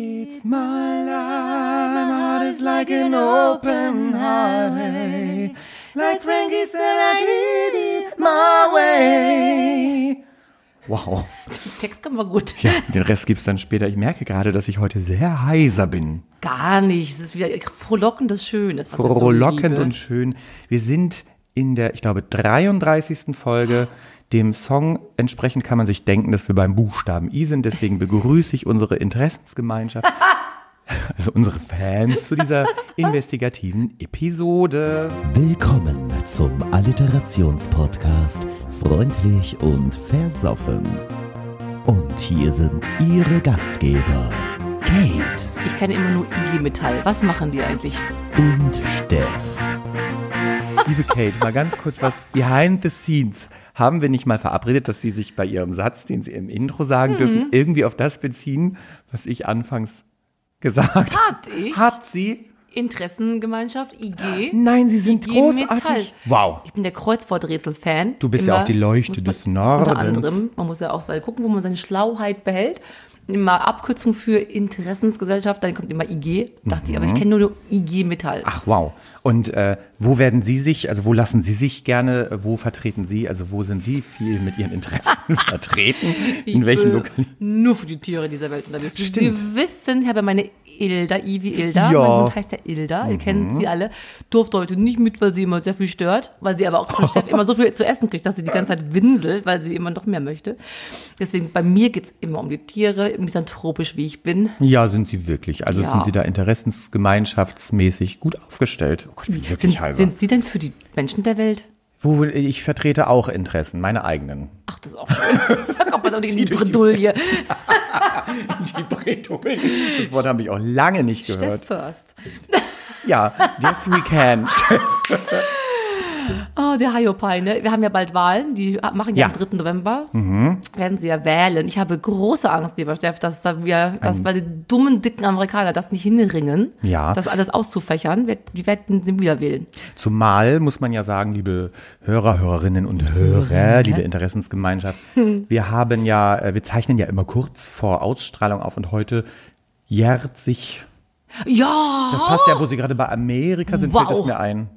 It's my life, my heart is like an open highway. Like Frankie said, I did it my way. Wow. Der Text kann man gut. Ja, den Rest gibt's dann später. Ich merke gerade, dass ich heute sehr heiser bin. Gar nicht. Es ist wieder frohlockendes ich so Frohlockend liebe. und schön. Wir sind in der, ich glaube, 33. Folge. Dem Song entsprechend kann man sich denken, dass wir beim Buchstaben I sind. Deswegen begrüße ich unsere Interessensgemeinschaft, also unsere Fans, zu dieser investigativen Episode. Willkommen zum Alliterationspodcast Freundlich und Versoffen. Und hier sind Ihre Gastgeber Kate Ich kenne immer nur IG Metall. Was machen die eigentlich? und Steff. Liebe Kate, mal ganz kurz was behind the scenes. Haben wir nicht mal verabredet, dass Sie sich bei Ihrem Satz, den Sie im Intro sagen Mhm. dürfen, irgendwie auf das beziehen, was ich anfangs gesagt habe? Hat ich? Hat sie? Interessengemeinschaft, IG. Nein, Sie sind IG Metall. großartig. Wow. Ich bin der Kreuzworträtsel-Fan. Du bist ja auch die Leuchte des Nordens. Unter anderem. Man muss ja auch gucken, wo man seine Schlauheit behält. Immer Abkürzung für Interessensgesellschaft, dann kommt immer IG. Dachte ich, aber ich kenne nur IG Metall. Mhm. Ach, wow. Und äh, wo werden Sie sich, also wo lassen Sie sich gerne, äh, wo vertreten Sie, also wo sind Sie viel mit Ihren Interessen vertreten? In welchen Lokalitäten? Nur für die Tiere dieser Welt unterwegs. Stimmt. Sie wissen, ich habe meine Ilda, Ivi Ilda. Ja. Mhm. Mein Hund heißt ja Ilda. Ihr kennt sie alle. Durfte heute nicht mit, weil sie immer sehr viel stört. Weil sie aber auch von Chef immer so viel zu essen kriegt, dass sie die ganze Zeit winselt, weil sie immer noch mehr möchte. Deswegen, bei mir geht's immer um die Tiere, misanthropisch wie ich bin. Ja, sind Sie wirklich. Also Ja. sind Sie da interessensgemeinschaftsmäßig gut aufgestellt? Oh Gott, bin wirklich Sind, heiser. sind Sie denn für die Menschen der Welt? Wo, ich vertrete auch Interessen, meine eigenen. Ach, das ist auch schön. Kommt man doch in die Bredouille. Die Bredouille. Das Wort habe ich auch lange nicht gehört. Steff first. Ja, yes we can. Oh, der Hiopai, ne? Wir haben ja bald Wahlen, die machen ja, Ja. am 3. November. Werden sie ja wählen. Ich habe große Angst, lieber Steff, dass da wir, dass bei den dummen, dicken Amerikaner das nicht hinringen, Ja. das alles auszufächern. Die werden sie wieder wählen. Zumal muss man ja sagen, liebe Hörer, Hörerinnen und Hörer, liebe Interessensgemeinschaft, wir haben ja, äh, wir zeichnen ja immer kurz vor Ausstrahlung auf und heute jährt sich, Ja! das passt ja, wo Sie gerade bei Amerika sind, fällt Wow. es mir ein.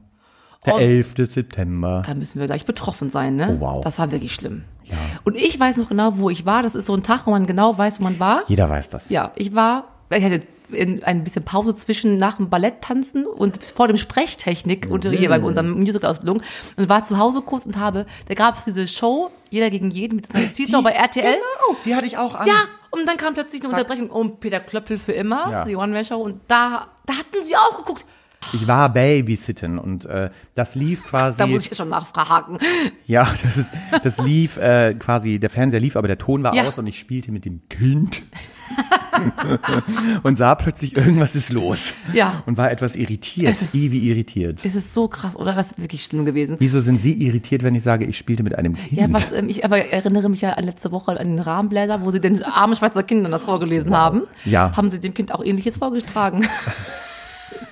Der Oh. 11. September. Da müssen wir gleich betroffen sein, ne? Oh, wow. Das war wirklich schlimm. Und ich weiß noch genau, wo ich war. Das ist so ein Tag, wo man genau weiß, wo man war. Jeder weiß das. Ja, ich war, ich hatte in, ein bisschen Pause zwischen nach dem Balletttanzen und vor dem Sprechtechnik und hier bei unserer Musical-Ausbildung und war zu Hause kurz und habe, da gab es diese Show, jeder gegen jeden mit einer Zielschau bei RTL. Genau, die hatte ich auch an. Ja, und dann kam plötzlich eine Unterbrechung um Peter Klöppel für immer, Ja. die One-Man-Show und da, da hatten sie auch geguckt. Ich war Babysitten und äh, das lief quasi. Da muss ich ja schon nachfragen. Ja, das ist, das lief äh, quasi, der Fernseher lief, aber der Ton war Ja. aus und ich spielte mit dem Kind und sah plötzlich, irgendwas ist los. Ja. Und war etwas irritiert, Es ist- Ivi irritiert. Es ist so krass, oder? Das ist wirklich schlimm gewesen. Wieso sind Sie irritiert, wenn ich sage, ich spielte mit einem Kind? Ja, was, ähm, ich aber erinnere mich ja an letzte Woche an den Rahmenbläser, wo sie den armen Schweizer Kindern das vorgelesen haben. Ja. Haben sie dem Kind auch ähnliches vorgetragen.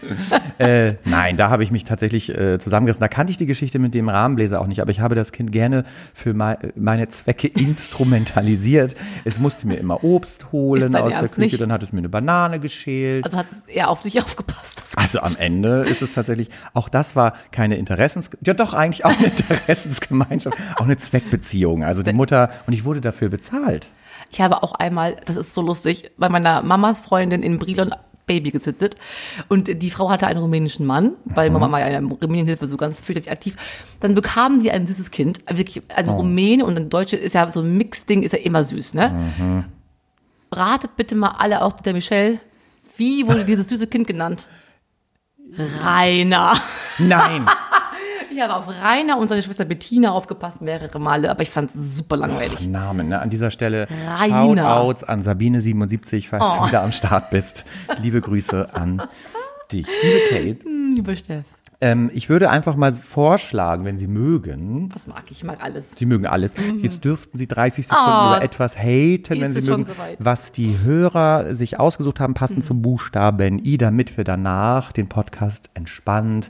Äh, nein, da habe ich mich tatsächlich äh, zusammengerissen. Da kannte ich die Geschichte mit dem Rahmenbläser auch nicht, aber ich habe das Kind gerne für mei- meine Zwecke instrumentalisiert. Es musste mir immer Obst holen aus der Ernst Küche, nicht? dann hat es mir eine Banane geschält. Also hat er auf sich aufgepasst. Also am Ende ist es tatsächlich, auch das war keine Interessens, ja doch eigentlich auch eine Interessensgemeinschaft, auch eine Zweckbeziehung. Also die Mutter, und ich wurde dafür bezahlt. Ich habe auch einmal, das ist so lustig, bei meiner Mamas Freundin in Brilon Baby gezüchtet. Und die Frau hatte einen rumänischen Mann, weil Mama war ja in der Rumänienhilfe so ganz fürchterlich aktiv. Dann bekamen sie ein süßes Kind, wirklich ein Rumäne und ein Deutsche ist ja so ein Mixding, ist ja immer süß, ne? Ratet bitte mal alle auf der Michelle, wie wurde dieses süße Kind genannt? Rainer. Nein, Ich habe auf Rainer und seine Schwester Bettina aufgepasst mehrere Male, aber ich fand es super langweilig. Namen, ne? An dieser Stelle Rainer. Shoutouts an Sabine77, falls Oh. du wieder am Start bist. Liebe Grüße an dich. Liebe Kate, Hm, Lieber Steff, ähm, ich würde einfach mal vorschlagen, wenn Sie mögen, was mag ich? Ich mag alles. Sie mögen alles. Jetzt dürften Sie 30 Sekunden Oh. über etwas haten, wenn Sie mögen, soweit? was die Hörer sich ausgesucht haben, passend zum Buchstaben I, damit wir danach den Podcast entspannt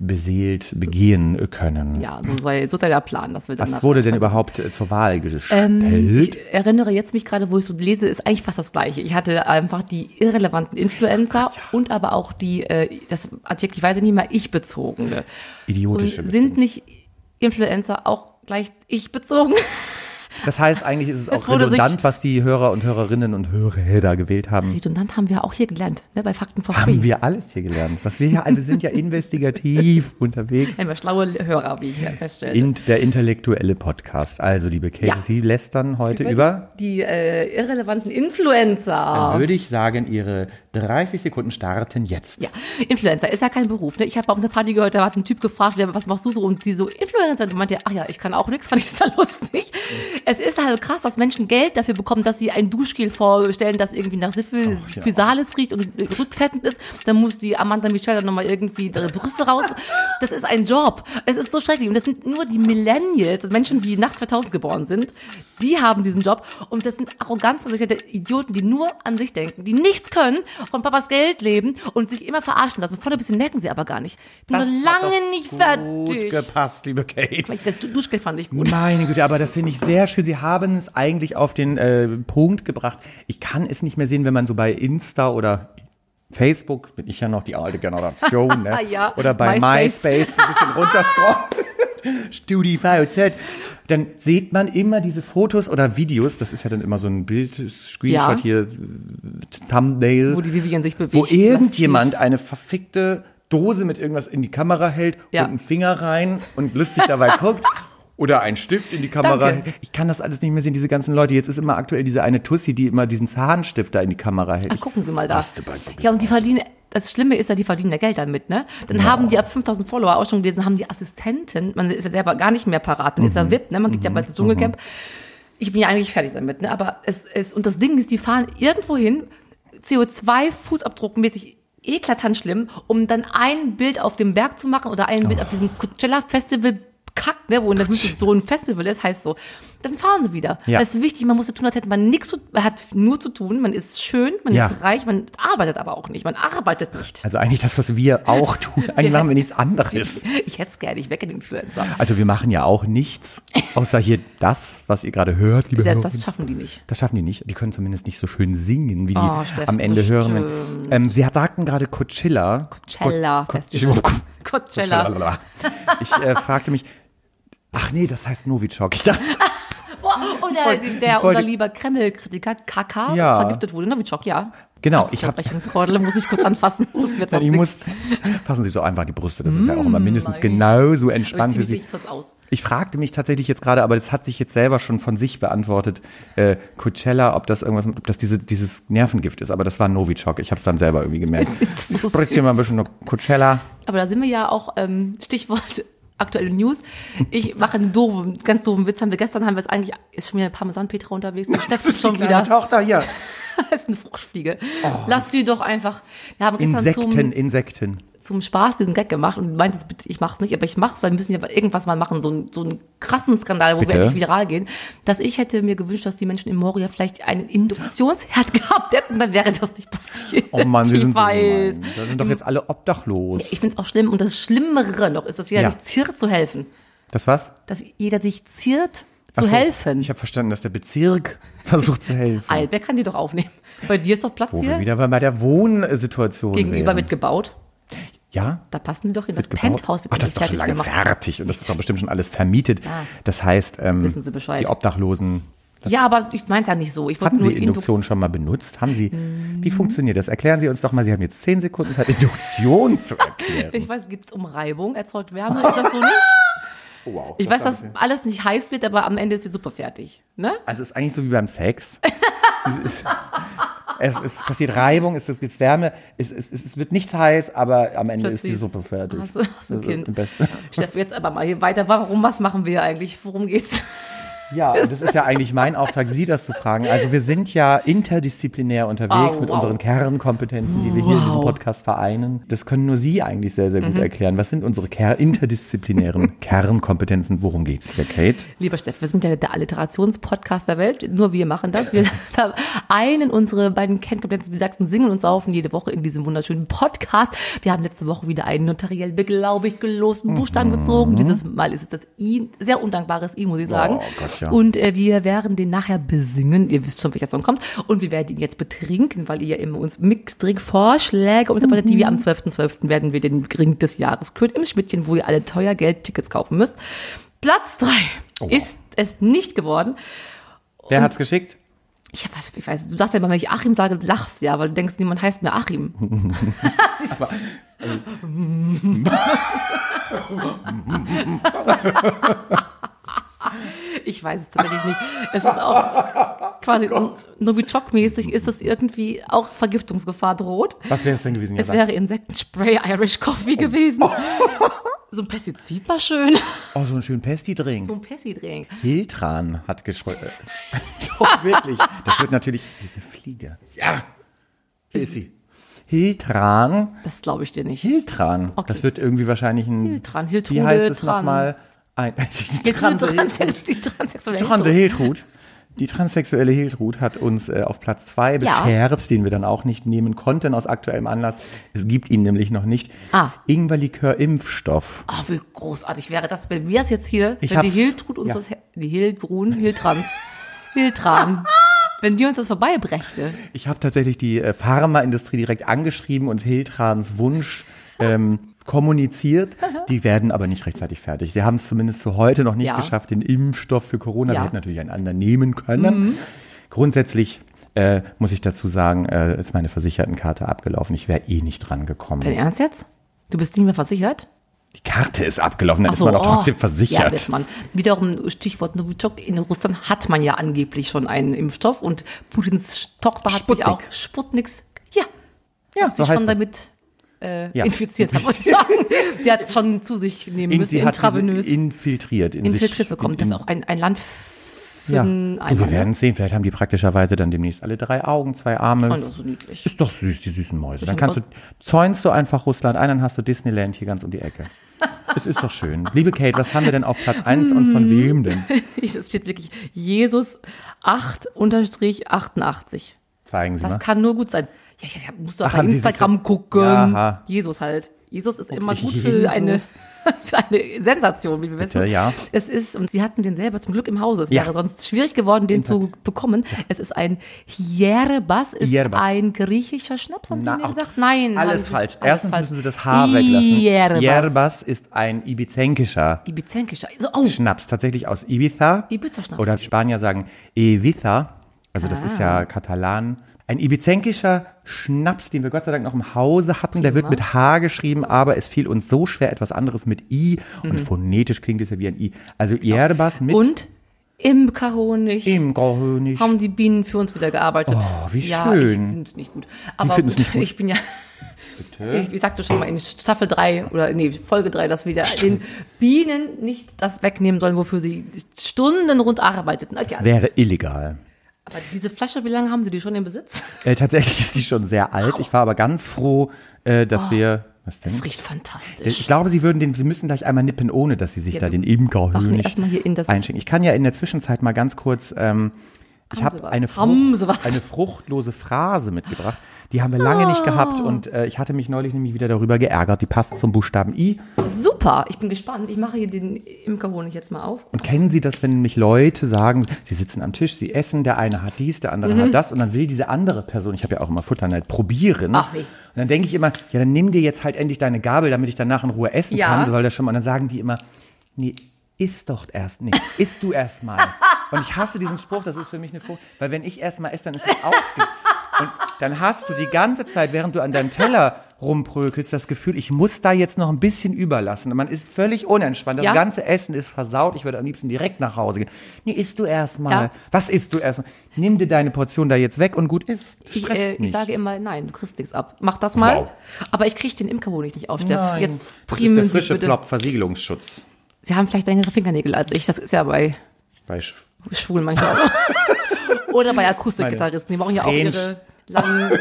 beseelt begehen können. Ja, so sei, so sei der Plan, dass wir dann Was wurde denn überhaupt äh, zur Wahl gestellt? Ähm, ich erinnere jetzt mich gerade, wo ich so lese, ist eigentlich fast das Gleiche. Ich hatte einfach die irrelevanten Influencer und aber auch die, äh, das Adjektiv, weiß ich nicht mehr, ich-bezogene. Idiotische. Und sind nicht Influencer auch gleich ich-bezogen? Das heißt, eigentlich ist es Es auch redundant, was die Hörer und Hörerinnen und Hörer da gewählt haben. Redundant haben wir auch hier gelernt, ne, bei Fakten for Free. Haben wir alles hier gelernt. Was wir hier, wir sind ja investigativ unterwegs. Einmal schlaue Hörer, wie ich hier feststelle. In, der intellektuelle Podcast. Also, liebe Kate, Ja. Sie lästern heute über, die äh, irrelevanten Influencer. dann würde ich sagen, Ihre 30 Sekunden starten jetzt. Ja, Influencer ist ja kein Beruf. Ne? Ich habe auf einer Party gehört, da hat ein Typ gefragt, was machst du so? Und die so, Influencer. Und meinte, ach ja, ich kann auch nichts, fand ich total lustig. Es ist halt krass, dass Menschen Geld dafür bekommen, dass sie ein Duschgel vorstellen, das irgendwie nach Syphilis, ja. Physalis riecht und rückfettend ist. Dann muss die Amanda Michelle dann nochmal irgendwie ihre Brüste raus. Das ist ein Job. Es ist so schrecklich. Und das sind nur die Millennials, Menschen, die nach 2000 geboren sind, die haben diesen Job. Und das sind arroganzversicherte Idioten, die nur an sich denken, die nichts können, von Papas Geld leben und sich immer verarschen lassen. Vorne ein bisschen merken sie aber gar nicht. Bin Das noch lange nicht Gut fertig. gepasst, liebe Kate. Das Du- Duschgel fand ich gut. Meine Güte, aber das finde ich sehr schön. Sie haben es eigentlich auf den äh, Punkt gebracht. Ich kann es nicht mehr sehen, wenn man so bei Insta oder Facebook, bin ich ja noch die alte Generation, ne? Ja, oder bei MySpace. MySpace, ein bisschen runterscrollen. StudiVZ. Dann sieht man immer diese Fotos oder Videos, das ist ja dann immer so ein Bild, Screenshot Ja. hier, Thumbnail, Wo die Vivian sich bewegt. wo irgendjemand eine verfickte Dose mit irgendwas in die Kamera hält Ja. und einen Finger rein und lustig dabei guckt. Oder einen Stift in die Kamera. Danke. Ich kann das alles nicht mehr sehen, diese ganzen Leute. Jetzt ist immer aktuell diese eine Tussi, die immer diesen Zahnstift da in die Kamera hält. Ach, gucken Sie mal da. Ja, und die verdienen, das Schlimme ist ja, die verdienen ja Geld damit, ne? Dann haben die ab 5000 Follower auch schon gelesen, haben die Assistenten, man ist ja selber gar nicht mehr parat, man ist Mhm. ja VIP, ne? Man geht ja bald ins Dschungelcamp. Ich bin ja eigentlich fertig damit, ne? Aber es ist, und das Ding ist, die fahren irgendwo hin, CO2-Fußabdruckmäßig eklatant schlimm, um dann ein Bild auf dem Berg zu machen oder ein Bild auf diesem Coachella-Festival Kack, ne, wo in der Wüste so ein Festival ist, heißt so. Dann fahren sie wieder. Ja. Das ist wichtig, man muss so tun, als hätte man nichts zu, man hat nur zu tun, man ist schön, man Ja. ist reich, man arbeitet aber auch nicht, man arbeitet nicht. Also eigentlich das, was wir auch tun. Eigentlich machen wir nichts anderes. Ich hätte es gerne, ich wecke den Influencer. Also wir machen ja auch nichts, außer hier das, was ihr gerade hört, liebe Selbst Hörer. das schaffen die nicht. Das schaffen die nicht. Die können zumindest nicht so schön singen, wie die Oh, Steff, am Ende hören. Ähm, Sie hat- sagten gerade Coachella. Coachella. Co- Coachella. Coachella. Ich äh, fragte mich, ach nee, das heißt Novichok. Ich dachte, Oh, und der, wollte- der unser lieber Kreml-Kritiker, KK, Ja. vergiftet wurde. Novichok, ja. genau, ich habe muss ich kurz anfassen. Das wird sonst ich muss, fassen Sie so einfach die Brüste, das ist ja auch immer mindestens genauso entspannt zieh Sie. Ich fragte mich tatsächlich jetzt gerade, aber das hat sich jetzt selber schon von sich beantwortet, äh, Coachella, ob das irgendwas, ob das diese, dieses Nervengift ist, aber das war Novichok. Ich habe es dann selber irgendwie gemerkt. So Ich spritze hier mal ein bisschen noch Coachella. Aber da sind wir ja auch, ähm, Stichwort aktuelle News. Ich mache einen doofen, ganz doofen Witz. Haben wir gestern haben wir es eigentlich, ist schon wieder Parmesan-Petra unterwegs. Der Steff ist schon wieder. Tochter hier. Das ist eine Fruchtfliege. Lass sie doch einfach. Wir haben gestern Insekten, zum, Insekten. Zum Spaß diesen Gag gemacht und bitte, ich mach's nicht, aber ich mach's, weil wir müssen ja irgendwas mal machen, so, einen- so einen krassen Skandal, wo Bitte? wir endlich viral gehen. Dass ich hätte mir gewünscht, dass die Menschen in Moria vielleicht einen Induktionsherd gehabt hätten, dann wäre das nicht passiert. Oh Mann, wir ich sind so weiß. gemein. Da sind doch jetzt alle obdachlos. Ich finde es auch schlimm und das Schlimmere noch ist, dass jeder Ja. sich ziert zu helfen. Das was? Dass jeder sich ziert zu so, helfen. Ich habe verstanden, dass der Bezirk versucht zu helfen. Albeck kann die doch aufnehmen. Bei dir ist doch Platz Wo wir hier wieder bei der Wohnsituation gegenüber wären. mitgebaut. Ja? Da passen die doch in das Gebaut? Penthouse. wird Ach, das ist doch schon lange gemacht. fertig und das ist doch bestimmt schon alles vermietet. Das heißt, ähm, Sie die Obdachlosen. Ja, aber ich meine es ja nicht so. Ich Hatten Sie Induktion schon mal benutzt? Haben Sie? Wie funktioniert das? Erklären Sie uns doch mal. Sie haben jetzt zehn Sekunden Zeit, Induktion zu erklären. Ich weiß, geht es um Reibung, erzeugt Wärme, ist das so nicht? Oh, wow. Ich weiß, dass alles nicht heiß wird, aber am Ende ist die Suppe fertig. Ne? Also es ist eigentlich so wie beim Sex. es, es passiert Reibung, es, es gibt Wärme, es, es, es wird nichts heiß, aber am Ende ist die Plötzlich Suppe fertig. Also Kind. am besten. Steff, jetzt aber mal hier weiter. Warum, was machen wir eigentlich? Worum geht's? Ja, das ist ja eigentlich mein Auftrag, Sie das zu fragen. Also wir sind ja interdisziplinär unterwegs Oh, mit wow. unseren Kernkompetenzen, die wir hier in diesem Podcast vereinen. Das können nur Sie eigentlich sehr, sehr gut Mhm. erklären. Was sind unsere Ker interdisziplinären Kernkompetenzen? Worum geht's hier, Kate? Lieber Steff, wir sind ja der Alliterationspodcast der Welt. Nur wir machen das. Wir vereinen unsere beiden Kernkompetenzen. Wir sagten, singen und saufen jede Woche in diesem wunderschönen Podcast. Wir haben letzte Woche wieder einen notariell beglaubigt gelosten Buchstaben gezogen. Dieses Mal ist es das I, sehr undankbares I, muss ich sagen. Oh Gott, ja. Und äh, wir werden den nachher besingen. Ihr wisst schon, welcher Song kommt. Und wir werden ihn jetzt betrinken, weil ihr immer uns Mixdrink-Vorschläge unterbreitet, die wir am 12.12. werden wir den Drink des Jahres küren im Schmidtchen, wo ihr alle teuer Geld-Tickets kaufen müsst. Platz drei wow. ist es nicht geworden. Wer hat's geschickt? Ich weiß, ich weiß, du sagst ja immer, wenn ich Achim sage, lachst ja, weil du denkst, niemand heißt mehr Achim. Siehst du? ich weiß es tatsächlich nicht. Es ist auch quasi Novichok-mäßig ist es irgendwie auch Vergiftungsgefahr droht. Was wäre es denn gewesen? Es wäre Insektenspray Irish Coffee gewesen. So ein Pestizid war schön. oh, so ein schön Pesti-Drink. So ein Pestidrink. Hiltran hat geschrieben. Doch, wirklich. Das wird natürlich diese Fliege. Ja. Hier ist sie. Hiltran. Das glaube ich dir nicht. Hiltran. Okay. Das wird irgendwie wahrscheinlich ein. Hiltran, Wie Hiltrude, heißt es nochmal? Ein, die Die Transe Transe, Hiltrud. die transsexuelle Transe Hiltrud. Die transsexuelle Hiltrud hat uns äh, auf Platz zwei Ja. beschert, den wir dann auch nicht nehmen konnten aus aktuellem Anlass. Es gibt ihn nämlich noch nicht. Ah. Ingwerlikör-Impfstoff. Oh, wie großartig wäre das, wenn wir es jetzt hier, Ich wenn die Hiltrud uns ja. das, die Hilgrun, Hiltrans, Hiltran, wenn die uns das vorbeibrächte. Ich habe tatsächlich die äh, Pharmaindustrie direkt angeschrieben und Hiltrans Wunsch ähm, kommuniziert. Die werden aber nicht rechtzeitig fertig. Sie haben es zumindest zu heute noch nicht Ja. geschafft, den Impfstoff für Corona. Ja. Mhm. Wir hätten natürlich einen anderen nehmen können. Grundsätzlich äh, muss ich dazu sagen, äh, ist meine Versichertenkarte abgelaufen. Ich wäre eh nicht dran gekommen. Dein Ernst jetzt? Du bist nicht mehr versichert? Die Karte ist abgelaufen, dann Ach ist man doch oh. trotzdem Ja, versichert. ist man. Wiederum Stichwort Novichok. In Russland hat man ja angeblich schon einen Impfstoff und Putins Tochter hat sich Sputnik. auch Sputniks, ja, ja, sich so heißt schon damit äh, Ja. infiziert, hat, muss ich sagen. Die hat es schon zu sich nehmen In, müssen, sie hat sie intravenös. infiltriert. In infiltriert sich, bekommen. in, Das in, ist auch ein, ein Land für ja. einen wir werden sehen. Vielleicht haben die praktischerweise dann demnächst alle drei Augen, zwei Arme. Oh, so niedlich. Ist doch süß, die süßen Mäuse. Dann kannst du, zäunst du einfach Russland ein, dann hast du Disneyland hier ganz um die Ecke. Es ist doch schön. Liebe Kate, was haben wir denn auf Platz 1 und von wem denn? Es steht wirklich Jesus 8 unterstrich 88. Zeigen Sie Das mal. kann nur gut sein. Ja, ja, ja musst du Ach, bei Sie Instagram so- gucken. Jaha. Jesus halt. Jesus ist immer Okay, gut für Jesus. eine, für eine Sensation, wie wir wissen. ja. Es ist, und sie hatten den selber zum Glück im Hause. Es Ja. wäre sonst schwierig geworden, den zu bekommen. Es ist ein Hierbas, ist Hierbas. ein griechischer Schnaps, haben Na, sie mir ach, gesagt? Nein. Alles sie- falsch. alles Erstens falsch. müssen Sie das Haar weglassen. Hierbas. Yerbas ist ein ibizenkischer Ibizenkischer. So, oh, Schnaps, tatsächlich aus Ibiza. Ibiza-Schnaps. Oder Spanier sagen Ibiza. Also das ist Ah. ja Katalan. Ein ibizenkischer Schnaps, den wir Gott sei Dank noch im Hause hatten. Der wird mit H geschrieben, aber es fiel uns so schwer, etwas anderes mit I. Und phonetisch klingt es ja wie ein I. Also Yerbas mit Mhm. und Imkerhonig. Imkerhonig. haben die Bienen für uns wieder gearbeitet. Oh, wie ja, schön. Ich finde es nicht gut. Aber gut, nicht gut? ich bin ja. Ich, ich sagte schon mal in Staffel 3 oder nee, Folge 3, dass wir da den Bienen nicht das wegnehmen sollen, wofür sie Stunden rund arbeiteten. Okay, Wäre illegal. Aber diese Flasche, wie lange haben sie die schon im Besitz? Äh, tatsächlich ist die schon sehr alt. Ich war aber ganz froh, äh, dass wir. Was denn? Es riecht fantastisch. Ich glaube, sie würden den, sie müssen gleich einmal nippen, ohne dass sie sich Ja, da den in das- einschenken. Ich kann ja in der Zwischenzeit mal ganz kurz, ähm, ich habe eine, Frucht, eine fruchtlose Phrase mitgebracht. Die haben wir lange nicht gehabt und äh, ich hatte mich neulich nämlich wieder darüber geärgert. Die passt zum Buchstaben I. Super, ich bin gespannt. Ich mache hier den Imkerhonig jetzt mal auf. Und kennen Sie das, wenn nämlich Leute sagen, sie sitzen am Tisch, sie essen, der eine hat dies, der andere Mhm. hat das und dann will diese andere Person, ich habe ja auch immer Futterneid, probieren. Ach nee. Und dann denke ich immer, ja, dann nimm dir jetzt halt endlich deine Gabel, damit ich danach in Ruhe essen Ja. kann. Soll das schon mal. Und dann sagen die immer, nee, iss doch erst, nee, isst du erst mal. Und ich hasse diesen Spruch, das ist für mich eine Frucht, weil wenn ich erst mal esse, dann ist es aufge... Und dann hast du die ganze Zeit, während du an deinem Teller rumprökelst, das Gefühl, ich muss da jetzt noch ein bisschen überlassen. Und man ist völlig unentspannt. Das Ja. ganze Essen ist versaut. Ich würde am liebsten direkt nach Hause gehen. Nee, isst du erst mal. Ja. Was isst du erst mal? Nimm dir deine Portion da jetzt weg und gut ist. Ich, äh, ich sage immer, nein, du kriegst nichts ab. Mach das mal. Wow. Aber ich kriege den Imkerhonig nicht auf, Steff. Nein, Jetzt das ist der frische. Plop, Versiegelungsschutz. Sie haben vielleicht längere Fingernägel als ich. Das ist ja bei Bei Sch schwul manchmal. Oder bei Akustikgitarristen, die brauchen ja auch ihre langen,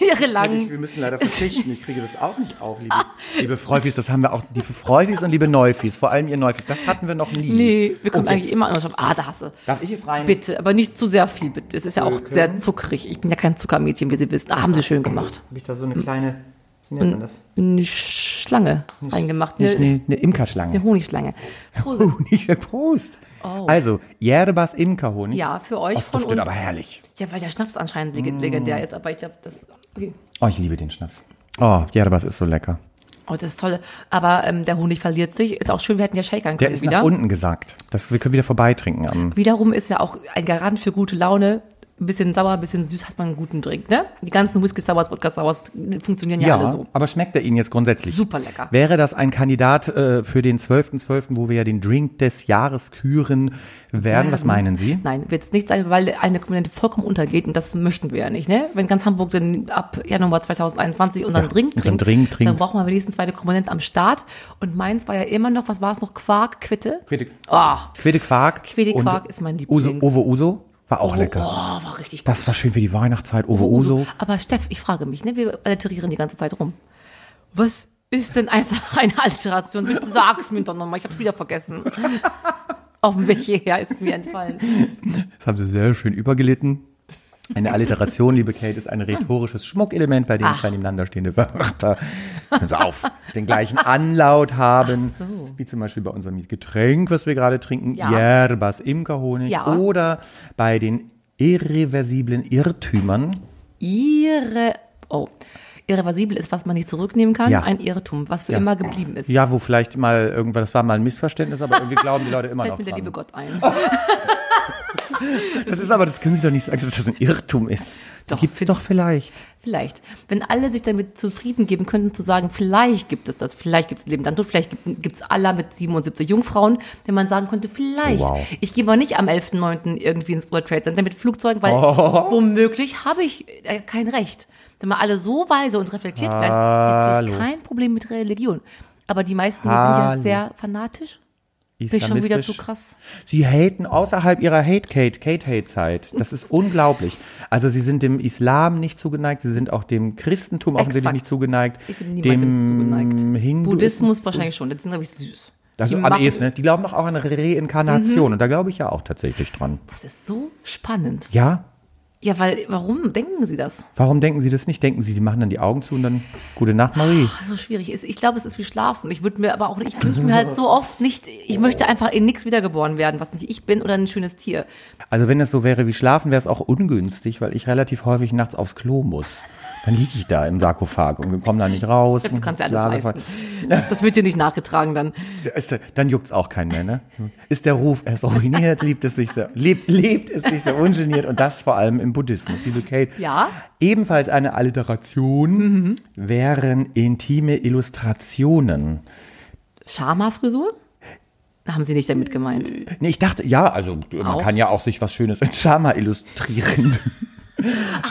ihre langen. Wir müssen leider verzichten. Ich kriege das auch nicht auf, liebe, liebe Freufis. Das haben wir auch, liebe Freufis und liebe Neufis. Vor allem ihr Neufis. Das hatten wir noch nie. Nee, wir kommen Oh, eigentlich jetzt. immer an und sagen, ah, da hast du. Darf ich es rein? Bitte, aber nicht zu sehr viel, bitte. Es ist ja auch sehr zuckrig. Ich bin ja kein Zuckermädchen, wie Sie wissen. Ah, haben Sie schön gemacht. Habe ich da so eine kleine, nennt man das? Eine Schlange reingemacht. Eine, Eine, eine, eine Imkerschlange. eine Honigschlange. Prosit. Honig, Prost. Also, Yerbas Imkerhonig. Oh. Ja, für euch Das von duftet uns. aber herrlich. Ja, weil der Schnaps anscheinend leg- legendär ist, aber ich glaube, das. Okay. Oh, ich liebe den Schnaps. Oh, Yerbas ist so lecker. Oh, das ist toll. Aber ähm, der Honig verliert sich. Ist auch schön, wir hätten ja Shakern Der können ist wieder. nach unten gesackt. Das, wir können wieder vorbeitrinken. Am, Wiederum ist ja auch ein Garant für gute Laune. Ein bisschen sauer, ein bisschen süß hat man einen guten Drink, ne? Die ganzen Whisky Sours, Wodka Sours funktionieren ja, ja, alle so. aber schmeckt er Ihnen jetzt grundsätzlich? Super lecker. Wäre das ein Kandidat äh, für den 12.12., wo wir ja den Drink des Jahres küren werden? Was meinen Sie? Nein, wird es nicht sein, weil eine Komponente vollkommen untergeht und das möchten wir ja nicht, ne? Wenn ganz Hamburg dann ab Januar 2021 unseren Ja, Drink unseren trinkt, Drink trinkt. dann brauchen wir wenigstens zweite Komponente am Start. Und meins war ja immer noch, was war es noch? Quark, Quitte? Quete, Oh, Quete Quark. Und Quark ist mein Uso, Lieblings. Ovo Uso war auch oh, lecker. Oh, war richtig gut. Das war schön für die Weihnachtszeit. Ovo Uso. Aber Steff, ich frage mich, ne? Wir alterieren die ganze Zeit rum. Was ist denn einfach eine Alteration? Bitte sag's mir doch nochmal, ich hab's wieder vergessen. Auf dem Weg hierher ist es mir entfallen. Das haben Sie sehr schön übergelitten. Eine Alliteration, liebe Kate, ist ein rhetorisches Schmuckelement, bei dem Ach. zwei nebeneinander stehende Wörter also auf den gleichen Anlaut haben. Ach so. Wie zum Beispiel bei unserem Getränk, was wir gerade trinken, Ja. Yerbas Imkerhonig. Ja. Oder bei den irreversiblen Irrtümern. Ihre, oh, irreversibel ist, was man nicht zurücknehmen kann. Ja. Ein Irrtum, was für Ja. immer geblieben ist. Ja, wo vielleicht mal irgendwas, das war mal ein Missverständnis, aber irgendwie glauben die Leute immer Fällt noch mir der dran. liebe Gott ein. Das ist aber, das können Sie doch nicht sagen, dass das ein Irrtum ist. Doch, gibt's find- doch vielleicht. Vielleicht. Wenn alle sich damit zufrieden geben könnten, zu sagen, vielleicht gibt es das, vielleicht gibt es Leben dann tot, vielleicht gibt es Allah mit 77 Jungfrauen, wenn man sagen könnte, vielleicht. Wow. Ich gehe mal nicht am 11.9. irgendwie ins World Trade Center mit Flugzeugen, weil Oh. womöglich habe ich äh, kein Recht. Wenn mal alle so weise und reflektiert werden, hätte Hallo. ich kein Problem mit Religion. Aber die meisten sind ja Hallo. sehr fanatisch. Bin ich schon wieder zu krass. Sie haten außerhalb ihrer Hate-Kate, Kate-Hate-Zeit. Das ist unglaublich. Also sie sind dem Islam nicht zugeneigt, sie sind auch dem Christentum offensichtlich nicht zugeneigt. Ich bin niemandem zugeneigt. Hinduismus. Buddhismus wahrscheinlich schon. Das sind, glaube ich, süß. Das Die ist am machen- Mhm. ehesten, ne? Die glauben doch auch an Reinkarnation. Und da glaube ich ja auch tatsächlich dran. Das ist so spannend. Ja? Ja, weil, warum denken Sie das? Warum denken Sie das nicht? Denken Sie, Sie machen dann die Augen zu und dann Gute Nacht, Marie. so schwierig ist. Ich glaube, es ist wie Schlafen. Ich würde mir aber auch, ich wünsche mir halt so oft nicht, ich möchte einfach in nichts wiedergeboren werden, was nicht ich bin oder ein schönes Tier. Also wenn es so wäre wie Schlafen, wäre es auch ungünstig, weil ich relativ häufig nachts aufs Klo muss. Dann liege ich da im Sarkophag und komme da nicht raus. Du kannst ja alles leisten. Das wird dir nicht nachgetragen dann. Dann juckt's auch keinen mehr, ne? Ist der Ruf erst ruiniert, liebt es sich so, lebt, lebt es sich so ungeniert und das vor allem im Buddhismus. Liebe Kate. Ja. Ebenfalls eine Alliteration wären intime Illustrationen. Schama-Frisur? Haben Sie nicht damit gemeint? Nee, ich dachte, ja, also man Auch? kann ja auch sich was Schönes in Schama illustrieren.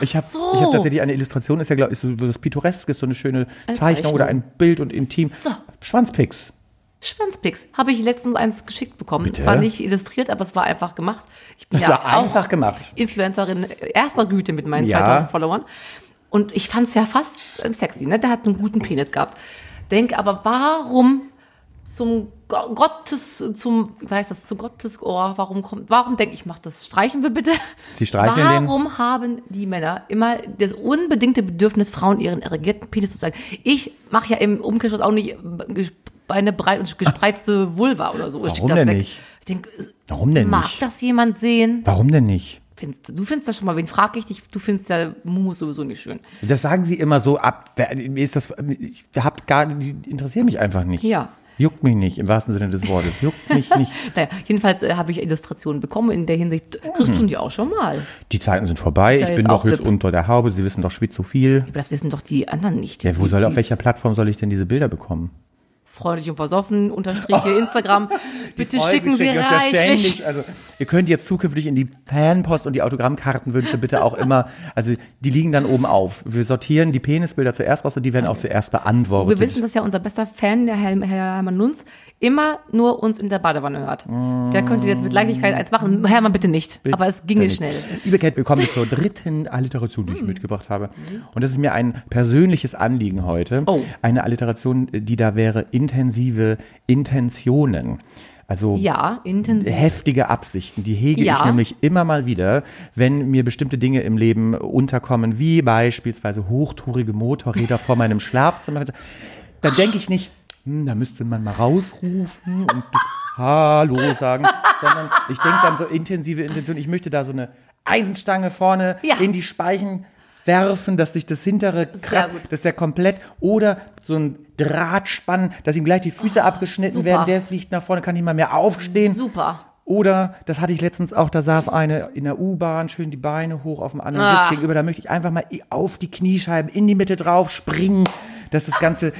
Ich habe so. ich hab tatsächlich eine Illustration, ist ja, glaube ich, so was Pittoreskes, so eine schöne Eine Zeichnung oder Zeichnung. ein Bild und intim. So. Schwanzpicks. Schwanzpicks. Habe ich letztens eins geschickt bekommen. Bitte? Zwar nicht illustriert, aber es war einfach gemacht. Ich bin Das ja war einfach gemacht. Influencerin erster Güte mit meinen Ja. 2000 Followern. Und ich fand es ja fast sexy, ne? Der hat einen guten Penis gehabt. Denk aber, warum zum Go- Gottes, zum, wie heißt das, zu Gottes Ohr, warum kommt, warum denke ich, mach das, streichen wir bitte. Sie streicheln den? Warum haben die Männer immer das unbedingte Bedürfnis, Frauen ihren erregierten Penis zu zeigen? Ich mache ja im Umkehrschluss auch nicht Beine breit und gespreizte Vulva oder so. Ich Warum denn weg. nicht? Ich denk, Warum denn mag nicht? das jemand sehen? Warum denn nicht? Du findest das schon mal, wen frag ich dich? Du findest ja Mumus sowieso nicht schön. Das sagen sie immer so ab. ist das, ich hab gar, die interessieren mich einfach nicht. Ja. Juckt mich nicht, im wahrsten Sinne des Wortes. Juckt mich nicht. Naja, jedenfalls äh, habe ich Illustrationen bekommen in der Hinsicht, kriegst du die auch schon mal. Die Zeiten sind vorbei. Ja ich bin doch jetzt unter der Haube. Sie wissen doch schwitz so viel. Aber das wissen doch die anderen nicht. Ja, wo soll, die, auf welcher Plattform soll ich denn diese Bilder bekommen? freundlich und versoffen, Unterstriche, Instagram. Bitte Voll, schicken wir Sie uns ja ständig, also ihr könnt jetzt zukünftig in die Fanpost und die Autogrammkartenwünsche bitte auch immer, also die liegen dann oben auf. Wir sortieren die Penisbilder zuerst raus und die werden auch zuerst beantwortet. Wir wissen, dass ja unser bester Fan, der Herr, Herr Hermann Nunz, immer nur uns in der Badewanne hört. Der könnte jetzt mit Leichtigkeit eins machen. Hermann, bitte nicht. Aber es Bitte schnell. Liebe Kate, willkommen zur dritten Alliteration, die ich mitgebracht habe. Und das ist mir ein persönliches Anliegen heute. Oh. Eine Alliteration, die da wäre intensive Intentionen. Also Ja, intensiv. heftige Absichten, die hege Ja. ich nämlich immer mal wieder, wenn mir bestimmte Dinge im Leben unterkommen, wie beispielsweise hochtourige Motorräder vor meinem Schlafzimmer. Dann denke ich nicht, hm, da müsste man mal rausrufen und Hallo sagen, sondern ich denke dann so intensive Intention, ich möchte da so eine Eisenstange vorne Ja. in die Speichen werfen, dass sich das hintere gut. dass der komplett oder so ein Drahtspann, dass ihm gleich die Füße abgeschnitten super. werden, der fliegt nach vorne, kann nicht mal mehr aufstehen. Super. Oder, das hatte ich letztens auch, da saß eine in der U-Bahn, schön die Beine hoch auf dem anderen Ah. Sitz gegenüber. Da möchte ich einfach mal auf die Kniescheiben in die Mitte drauf springen, dass das Ganze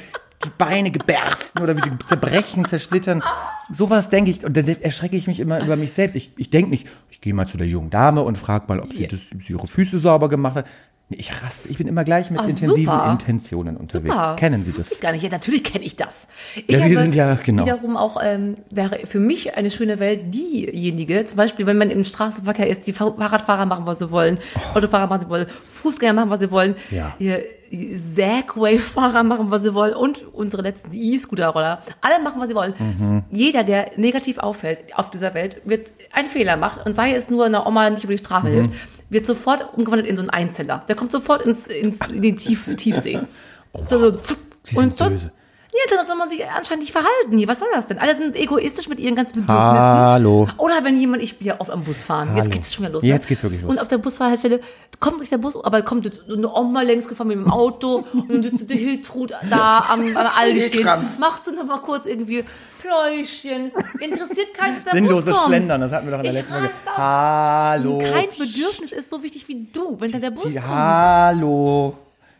die Beine gebersten oder wie die zerbrechen, zersplittern. Sowas denke ich, und dann erschrecke ich mich immer über mich selbst. Ich, ich denke nicht, ich gehe mal zu der jungen Dame und frage mal, ob sie, das, ob sie ihre Füße sauber gemacht hat. Nee, ich raste, ich bin immer gleich mit Ah, intensiven super. Intentionen unterwegs. Super. Kennen Sie das? Ich gar nicht. Ja, natürlich kenne ich das. Ich Ja, Sie sind ja- genau. Wiederum auch ähm, wäre für mich eine schöne Welt diejenige, zum Beispiel, wenn man im Straßenverkehr ist, die Fahr- Fahrradfahrer machen, was sie wollen, Autofahrer machen, was sie wollen, Fußgänger machen, was sie wollen, Oh. Ja. die Segway-Fahrer machen, was sie wollen und unsere letzten E-Scooter-Roller. Alle machen, was sie wollen. Mhm. Jeder, der negativ auffällt auf dieser Welt, wird einen Fehler machen und sei es nur einer Oma nicht über die Mhm. Straße hilft, wird sofort umgewandelt in so einen Einzeller. Der kommt sofort ins, ins, in die Tief, Tiefsee. so, so, Sie sind dann- böse. Ja, dann soll man sich anscheinend nicht verhalten. Was soll das denn? Alle sind egoistisch mit ihren ganzen Bedürfnissen. Hallo. Oder wenn jemand, ich bin ja oft am Bus fahren. Jetzt Hallo. geht's schon wieder los. Jetzt ne? geht's wirklich los. Und auf der Busfahrstelle kommt nicht der Bus, aber kommt jetzt so eine Oma längs gefahren mit dem Auto und dann sitzt die Hiltrud da am, am Aldi stehen. Macht sie noch mal kurz irgendwie Pläuschen. Interessiert keinen, dass der Sinnloses Bus kommt. Schlendern, das hatten wir doch in der Ich letzten Folge. Hallo. Kein Bedürfnis ist so wichtig wie du, wenn dann der Bus Die, kommt. hallo.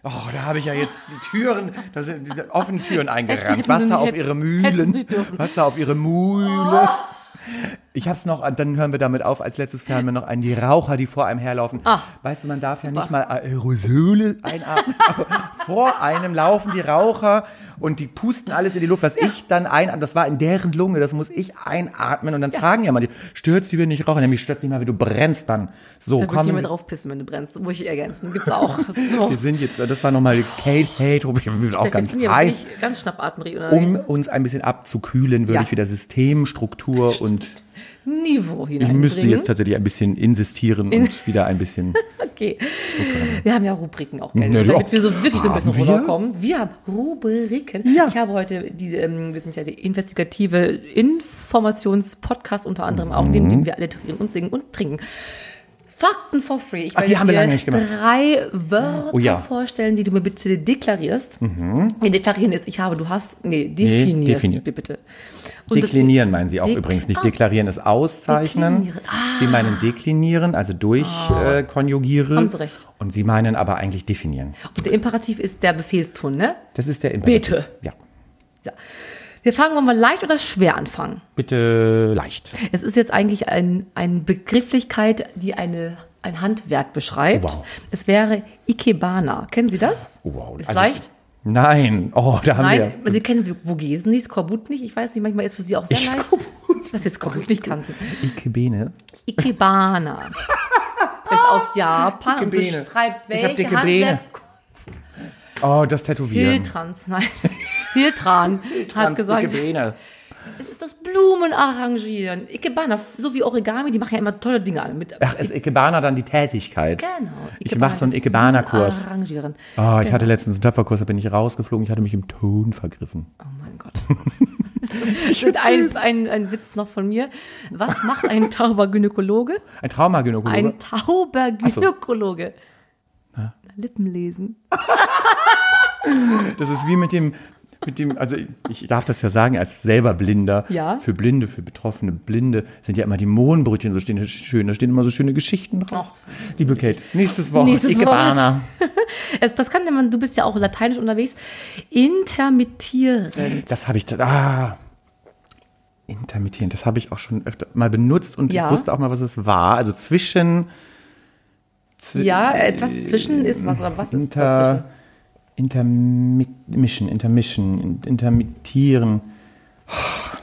Oh, da habe ich ja jetzt die Türen, da sind die offenen Türen eingerannt. Wasser auf ihre Mühlen. Oh. Wasser auf ihre Mühle. Ich hab's noch, dann hören wir damit auf, als letztes hören wir noch einen, die Raucher, die vor einem herlaufen. Ah, weißt du, man darf ja nicht mal Aerosole einatmen, vor einem laufen die Raucher und die pusten alles in die Luft, was ich dann einatme. Das war in deren Lunge, das muss ich einatmen und dann fragen ja mal die, stört sie, wenn ich rauche? Nämlich stört nicht mal, wie du brennst dann. So, Da würde ich mehr wir- drauf pissen, wenn du brennst. Muss ich ergänzen. Gibt's auch. So. wir sind jetzt, das war nochmal Kate Hate, ich bin auch Da ganz heiß. ganz schnappatmig oder Um uns ein bisschen abzukühlen, würde Ja. ich wieder Systemstruktur und Niveau ich hineinbringen. müsste jetzt tatsächlich ein bisschen insistieren und wieder ein bisschen. Okay. Wir haben ja Rubriken auch, gell? Ja, damit doch. wir so wirklich so ein bisschen Haben wir? Wir haben Rubriken. Ja. Ich habe heute diese, ähm, wir sind ja die investigative Informationspodcast unter anderem auch, Mhm. neben dem wir alle trinken und singen und trinken. Fakten for free. Ich Ach, die haben wir dir lange nicht gemacht. drei Wörter Oh ja. vorstellen, die du mir bitte deklarierst. Nee, deklarieren ist, ich habe, du hast, nee, definierst definieren. mir bitte. Und Deklinieren meinen Sie auch Dek- übrigens nicht. Ah. Deklarieren ist auszeichnen. Ah. Sie meinen deklinieren, also durchkonjugieren. Äh, konjugieren. Haben Sie recht. Und Sie meinen aber eigentlich definieren. Und der Imperativ ist der Befehlston, ne? Das ist der Imperativ. Bitte. Ja. Ja. Wir fangen wollen wir leicht oder schwer anfangen. Bitte leicht. Es ist jetzt eigentlich ein, eine Begrifflichkeit, die eine, ein Handwerk beschreibt. Wow. Es wäre Ikebana. Kennen Sie das? Oh, Wow. Ist Also- leicht? Nein. Oh, da haben Nein, wir. Sie kennen Vogesen nicht, Skorbut nicht. Ich weiß nicht, manchmal ist für Sie auch sehr Ich leicht. Skorbut. Dass Sie Skorbut nicht kannten. Ikebene. Ikebana. ist aus Japan und Ikebene. beschreibt Ich hab welche. Handwerkskunst. Oh, das Tätowieren. Hiltrans, nein. Hiltran hat gesagt, Ikebene. ist das Blumen arrangieren. Ikebana, so wie Origami, die machen ja immer tolle Dinge an. Mit, Ach, ist Ikebana dann die Tätigkeit? Genau. Ich mache so einen Ikebana-Kurs. Arrangieren. Oh, ich hatte letztens einen Töpferkurs, da bin ich rausgeflogen, ich hatte mich im Ton vergriffen. Oh mein Gott. Und ein, ein, ein Witz noch von mir. Was macht ein tauber Gynäkologe? Ein Traumagynäkologe. Ein tauber Gynäkologe. Lippen lesen. Das ist wie mit dem, mit dem, also ich darf das ja sagen, als selber Blinder. Ja. Für Blinde, für betroffene Blinde sind ja immer die Mohnbrötchen so stehen, schön, da stehen immer so schöne Geschichten drauf. Liebe Kate, nächstes Wort. Nächstes Ikebana. Es, das kann man, du bist ja auch lateinisch unterwegs. Intermittierend. Das habe ich, da- ah, intermittierend, das habe ich auch schon öfter mal benutzt und Ja. ich wusste auch mal, was es war. Also zwischen, zwi- Ja, etwas zwischen ist was, aber was ist dazwischen? intermission, intermission, in- intermittieren.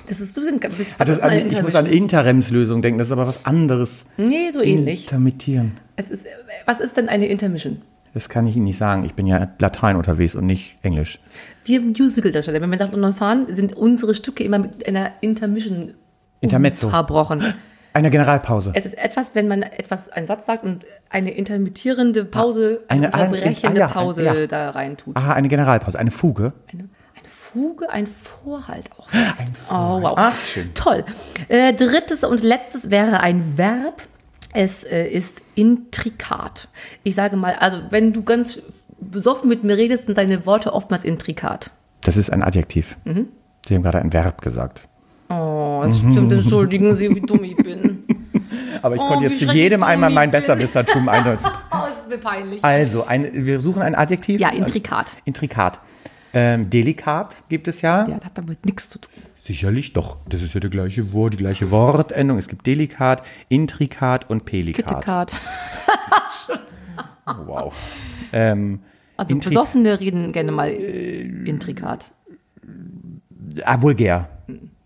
Das ist, du sind, bist, Ah, das an, ich muss an? Interimslösung denken, das ist aber was anderes. Nee, so ähnlich. Intermittieren. Es ist, was ist denn eine Intermission? Das kann ich Ihnen nicht sagen. Ich bin ja Latein unterwegs und nicht Englisch. Wir Musical-Darsteller, wenn wir nach London fahren, sind unsere Stücke immer mit einer Intermission Intermezzo. unterbrochen. Eine Generalpause. Es ist etwas, wenn man etwas, einen Satz sagt und eine intermittierende Pause, eine, unterbrechende ah, ja, Pause ja. da rein tut. Ah, eine Generalpause, eine Fuge. Eine, eine Fuge, ein Vorhalt auch. Ein Oh, wow. Ach, schön. Toll. Äh, drittes und letztes wäre ein Verb. Es äh, ist intrikat. Ich sage mal, also wenn du ganz besoffen mit mir redest, sind deine Worte oftmals intrikat. Das ist ein Adjektiv. Mhm. Sie haben gerade ein Verb gesagt. Oh, es stimmt, entschuldigen Sie, wie dumm ich bin. Aber ich Oh, konnte jetzt zu jedem einmal mein. Besserwissertum eindeuten. Oh, ist mir peinlich. Also, ein, wir suchen ein Adjektiv. Ja, intrikat. Intrikat. Ähm, delikat gibt es ja. Ja, das hat damit nichts zu tun. Sicherlich doch. Das ist ja der gleiche Wort, die gleiche Wortendung. Es gibt delikat, intrikat und pelikat. Kittekat. Oh, wow. Ähm, Also Intri- Besoffene reden gerne mal intrikat. ah, vulgär.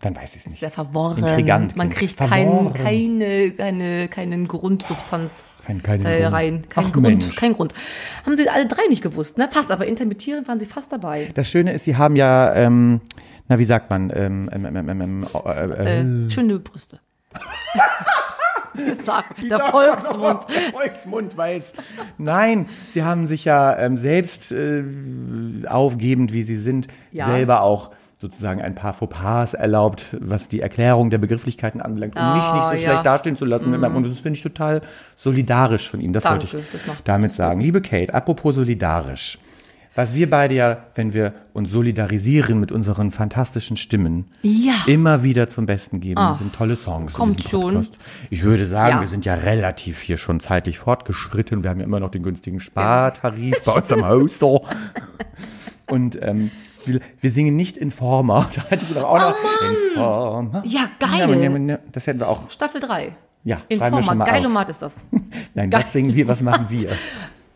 Dann weiß ich es nicht. Sehr verworren. Intrigant, Man genau. kriegt kein, keine, keine, keinen Grundsubstanz Kein- keinen äh, Grund. rein. Kein Ach, Grund. Mensch. Kein Grund. Haben sie alle drei nicht gewusst, ne? Fast, aber intermittierend waren sie fast dabei. Das Schöne ist, Sie haben ja, ähm, na, wie sagt man, ähm, ähm, ähm, ähm, ähm, äh, äh, Äh, schöne Brüste. Wie sagt der Volksmund. Der Volksmund weiß. Nein, sie haben sich ja ähm, selbst äh, aufgebend, wie sie sind, Ja. selber auch sozusagen ein paar Fauxpas erlaubt, was die Erklärung der Begrifflichkeiten anbelangt, um mich nicht so ja. schlecht dastehen zu lassen. mit meinem- Und das finde ich total solidarisch von Ihnen. Das Danke, wollte ich das damit sagen. Liebe Kate, apropos solidarisch. Was wir beide ja, wenn wir uns solidarisieren mit unseren fantastischen Stimmen, Ja. immer wieder zum Besten geben, Ah, sind tolle Songs kommt schon. Ich würde sagen, Ja. wir sind ja relativ hier schon zeitlich fortgeschritten. Wir haben ja immer noch den günstigen Spartarif bei uns am Hoster. Und ähm, wir, wir singen nicht Informer. Da hatte ich doch auch noch Informer. Ja, geil. Das hätten wir auch. Staffel 3. Ja, Informer. Geilomat ist das. Nein, das singen wir, was machen wir?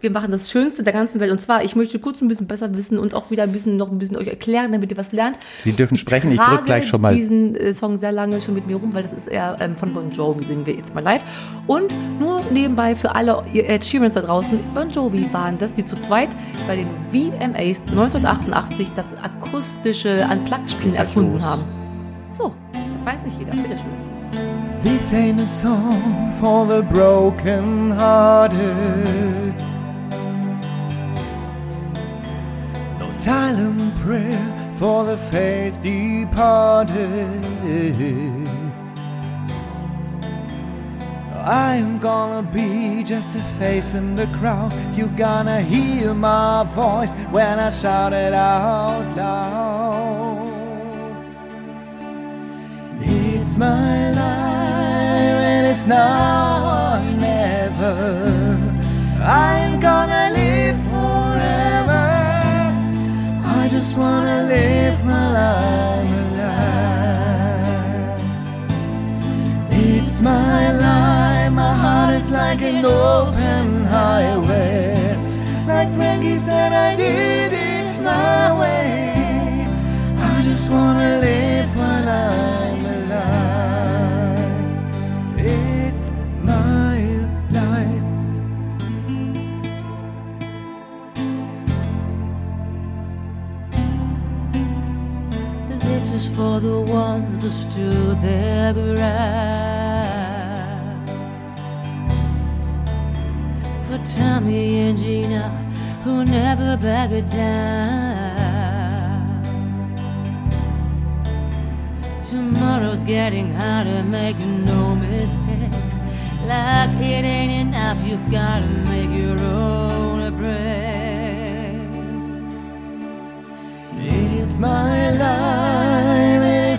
Wir machen das Schönste der ganzen Welt. Und zwar, ich möchte kurz ein bisschen besser wissen und auch wieder ein bisschen noch ein bisschen euch erklären, damit ihr was lernt. Sie dürfen sprechen, ich trage drück gleich schon mal. diesen äh, Song sehr lange schon mit mir rum, weil das ist eher ähm, von Bon Jovi, singen wir jetzt mal live. Und nur nebenbei für alle ihr Ed Sheerans da draußen, Bon Jovi waren das, die zu zweit bei den VMAs 1988 das akustische Unplugged-Spielen erfunden los. haben. So, das weiß nicht jeder, bitteschön. This ain't a song for the broken hearted. Silent prayer for the faith departed. I am gonna be just a face in the crowd. You're gonna hear my voice when I shout it out loud. It's my life and it's now or never. I'm just wanna live while I'm alive. It's my life, my heart is like an open highway. Like Frankie said, I did it my way. I just wanna live while I'm the ones who stood their ground. For Tommy and Gina who never backed down. Tomorrow's getting harder, make no mistakes. Like it ain't enough, you've gotta make your own breaks. It's my life,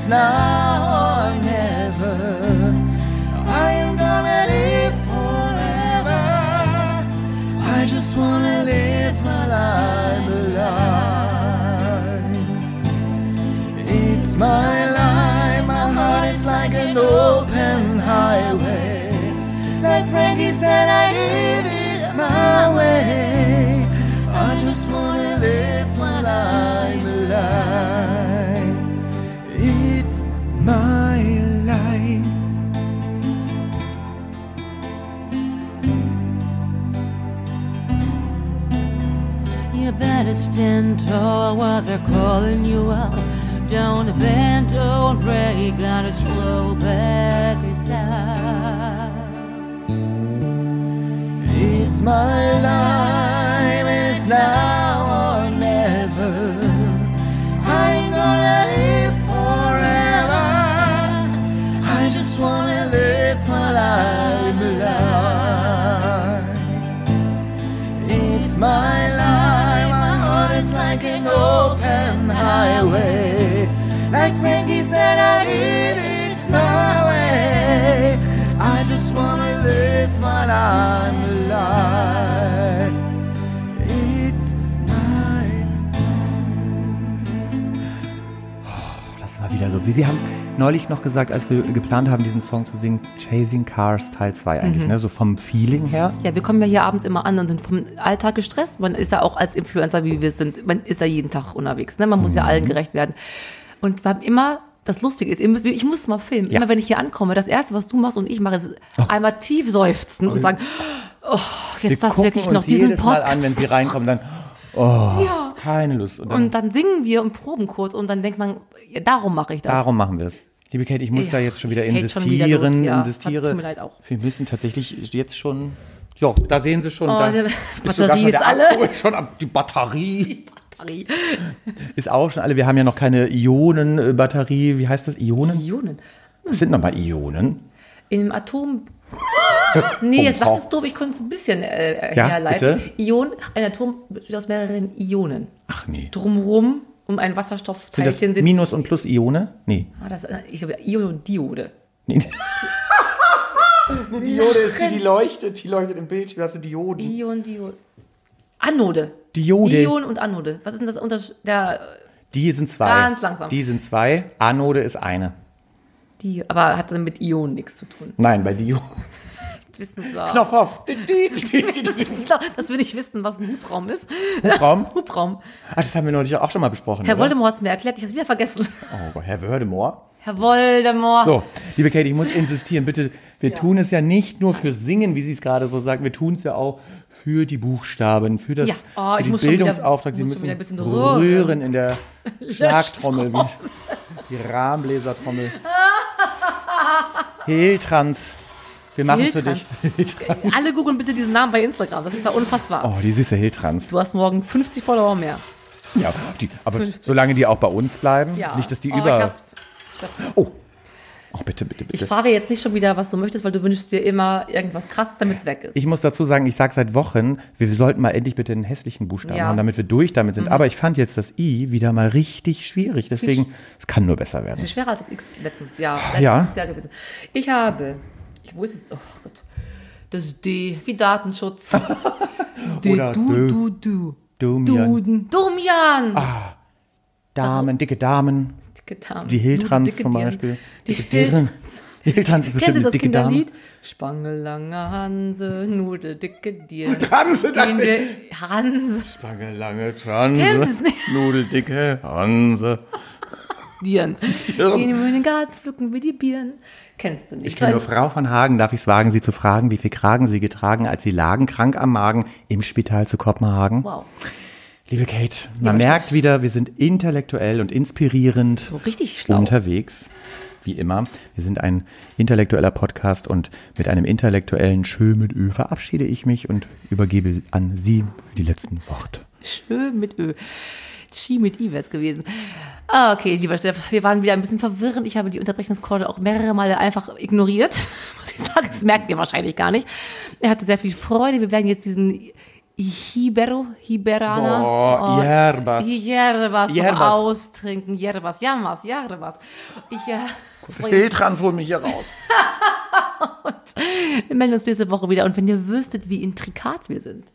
now or never. I am gonna live forever. I just wanna live my life alive. It's my life, my heart is like an open highway. Like Frankie said, I did it my way. I just wanna live my life alive. Stand tall while they're calling you out. Don't bend, don't break, gotta slow back it down. It's my life, wieder so. Wie Sie haben neulich noch gesagt, als wir geplant haben, diesen Song zu singen, Chasing Cars Teil 2 eigentlich, ne? So vom Feeling her. Ja, wir kommen ja hier abends immer an und sind vom Alltag gestresst. Man ist ja auch als Influencer, wie wir sind, man ist ja jeden Tag unterwegs. Ne? Man muss Mhm. ja allen gerecht werden. Und wir haben immer, das Lustige ist, ich muss es mal filmen. Ja. Immer wenn ich hier ankomme, das Erste, was du machst und ich mache, ist einmal tief seufzen und sagen, oh, jetzt das wirklich noch diesen jedes Mal Podcast. an, wenn Sie reinkommen, dann, oh, keine Lust. Und dann, und dann singen wir und proben kurz und dann denkt man, ja, darum mache ich das. darum machen wir es. Liebe Kate, ich muss Ja, da jetzt schon wieder schon wieder insistieren, los, ja. insistiere. Tut mir leid auch. Wir müssen tatsächlich jetzt schon, ja, da sehen Sie schon, Oh, da die ist Batterie sogar schon ist alle. Akku schon ab, die Batterie Batterie. Ist auch schon alle. Wir haben ja noch keine Ionenbatterie, wie heißt das? Ionen? Ionen. Was sind nochmal Ionen? Im Atom. Nee, jetzt sagt es doof, ich konnte es ein bisschen äh, Ja, herleiten. bitte? Ion, ein Atom besteht aus mehreren Ionen. Ach nee. Drumrum um ein Sind das Wasserstoffteilchen sind. Minus und Plus Ione? Nee. Ah, das, äh, ich glaube, Ion und Diode. nee. Die Diode ist die, die leuchtet, die leuchtet im Bild. Du hast Dioden. Ion, Diode. Anode. Diode. Ion und Anode. Was ist denn das Unterschied? Der, Die sind zwei. Ganz langsam. Die sind zwei. Anode ist eine. die, aber hat dann mit Ionen nichts zu tun. Nein, bei Diode. Wissen Sie. Knopf auf. Das will ich wissen, was ein Hubraum ist. Hubraum? Hubraum. Ah, das haben wir neulich auch schon mal besprochen. Herr? Voldemort hat es mir erklärt, ich habe es wieder vergessen. Oh, Herr Wördemore. Herr Voldemort. So, liebe Katie, ich muss insistieren, bitte. Wir Ja. tun es ja nicht nur für Singen, wie Sie es gerade so sagen. Wir tun es ja auch für die Buchstaben, für das Ja. Oh, für ich schon wieder- Bildungsauftrag. Sie müssen ein bisschen rühren. rühren. in der Schlagtrommel, wie die Rahmenbläsertrommel. Hiltrans. Wir machen es für dich. Alle googeln bitte diesen Namen bei Instagram. Das ist ja unfassbar. Oh, die süße Hiltrans. Du hast morgen 50 Follower mehr. Ja, die, aber solange die auch bei uns bleiben, Ja. nicht, dass die Oh, Ich, über. hab's. Oh. Oh, bitte, bitte, bitte. ich frage jetzt nicht schon wieder, was du möchtest, weil du wünschst dir immer irgendwas krasses, damit es weg ist. Ich muss dazu sagen, ich sage seit Wochen, wir sollten mal endlich bitte einen hässlichen Buchstaben Ja. Mhm. haben, damit wir durch damit sind. Aber ich fand jetzt das I wieder mal richtig schwierig. Deswegen, es kann nur besser Das werden. ist schwerer als das X letztes Jahr. Ja. Letztes Jahr gewesen. Ich habe, ich, wo ist es? Oh Gott. Das D, wie Datenschutz. D, Oder du, du, du. Domian. Duden. Domian. Damen, dicke Damen. Damen. Die Hiltrans zum. Beispiel. Die Dirn. Hiltrans. Die Hiltrans ist bestimmt eine das dicke Dame. Spangelange Hanse, Nudeldicke Dirn. Transe, dachte ich. Hanse, Spange, lange Kennst Transe. Nudeldicke Hanse. Dirn. Dirn. Gehen wir in den Garten, pflücken wir die Birnen. Kennst du nicht. Ich kenne nur Frau von Hagen, darf ich es wagen, Sie zu fragen, wie viel Kragen Sie getragen, als Sie lagen, krank am Magen, im Spital zu Kopenhagen? Wow. Liebe Kate, man Ja, merkt wieder, wir sind intellektuell und inspirierend richtig schlau. unterwegs. Wie immer. Wir sind ein intellektueller Podcast und mit einem intellektuellen Schö mit Ö verabschiede ich mich und übergebe an Sie die letzten Worte. Schön mit Ö. Chi mit I wäre es gewesen. Ah, okay, lieber Steff, wir waren wieder ein bisschen verwirrend. Ich habe die Unterbrechungskorde auch mehrere Male einfach ignoriert. Muss ich sagen, das merkt ihr wahrscheinlich gar nicht. Er hatte sehr viel Freude. Wir werden jetzt diesen Hibero, Hiberaner. Boah, Yerbas. Yerbas Yerbas. austrinken. Yerbas, Jamas, Yerbas. Ich äh. Hiltrans, hol mich hier raus. Wir melden uns nächste Woche wieder. Und wenn ihr wüsstet, wie intrikat wir sind.